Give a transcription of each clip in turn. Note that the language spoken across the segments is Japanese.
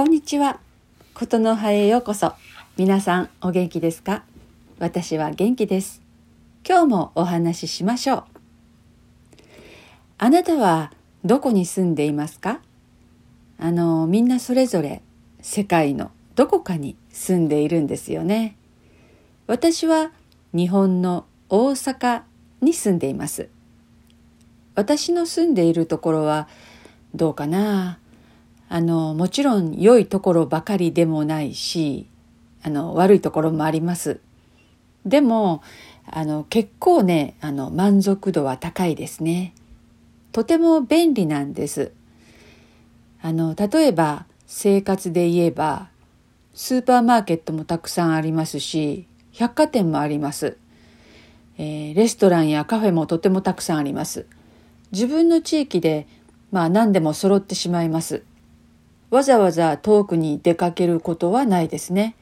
こんにちは。ことの葉へようこそ。皆さんお元気ですか？私は元気です。今日もお話ししましょう。あなたはどこに住んでいますか？あの、みんなそれぞれ世界のどこかに住んでいるんですよね。私は日本の大阪に住んでいます。私の住んでいるところはどうかな？あのもちろん良いところばかりでもないしあの悪いところもあります。でもあの結構ねあの満足度は高いですね。とても便利なんです。あの例えば生活で言えばスーパーマーケットもたくさんありますし百貨店もあります、えー、レストランやカフェもとてもたくさんあります。自分の地域でまあ何でも揃ってしまいます。わざわざ遠くに出かけることはないですね。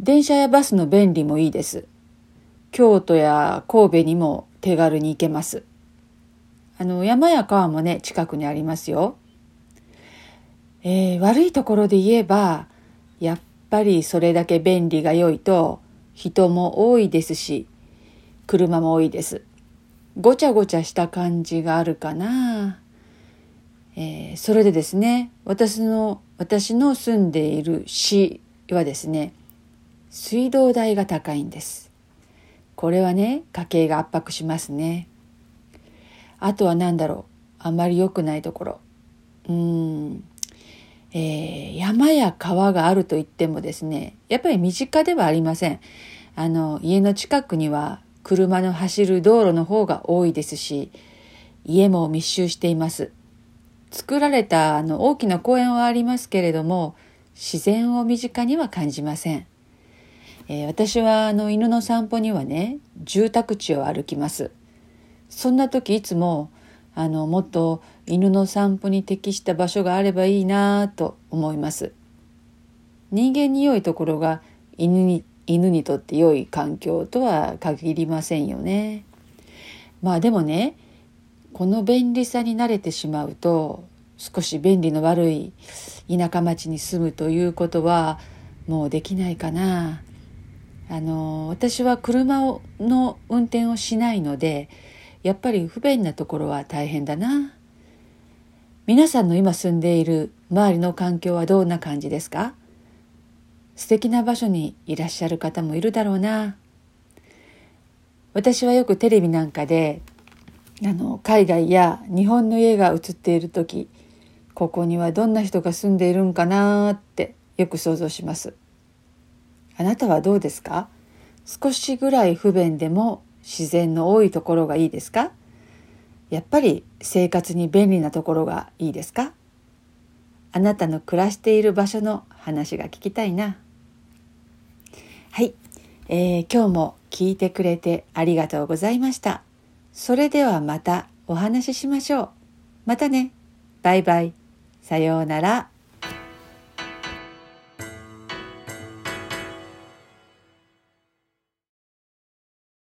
電車やバスの便利もいいです。京都や神戸にも手軽に行けます。あの山や川もね近くにありますよ。えー、悪いところで言えばやっぱりそれだけ便利が良いと人も多いですし車も多いです。ごちゃごちゃした感じがあるかな。えー、それでですね私の私の住んでいる市はですね水道代が高いんです。これはね家計が圧迫しますね。あとは何だろうあまり良くないところ。うん、えー、山や川があると言ってもですねやっぱり身近ではありません。あの家の近くには車の走る道路の方が多いですし家も密集しています。作られたあの大きな公園はありますけれども自然を身近には感じません、えー、私はあの犬の散歩にはね住宅地を歩きます。そんな時いつもあのもっと犬の散歩に適した場所があればいいなと思います。人間に良いところが犬に犬にとって良い環境とは限りませんよね。まあでもねこの便利さに慣れてしまうと少し便利の悪い田舎町に住むということはもうできないかな。あの私は車をの運転をしないのでやっぱり不便なところは大変だな。皆さんの今住んでいる周りの環境はどんな感じですか？素敵な場所にいらっしゃる方もいるだろうな。私はよくテレビなんかであの海外や日本の家が映っている時ここにはどんな人が住んでいるんかなってよく想像します。あなたはどうですか？少しぐらい不便でも自然の多いところがいいですか？やっぱり生活に便利なところがいいですか？あなたの暮らしている場所の話が聞きたいな。はい、えー、今日も聞いてくれてありがとうございました。それではまたお話ししましょう。またね。バイバイ。さようなら。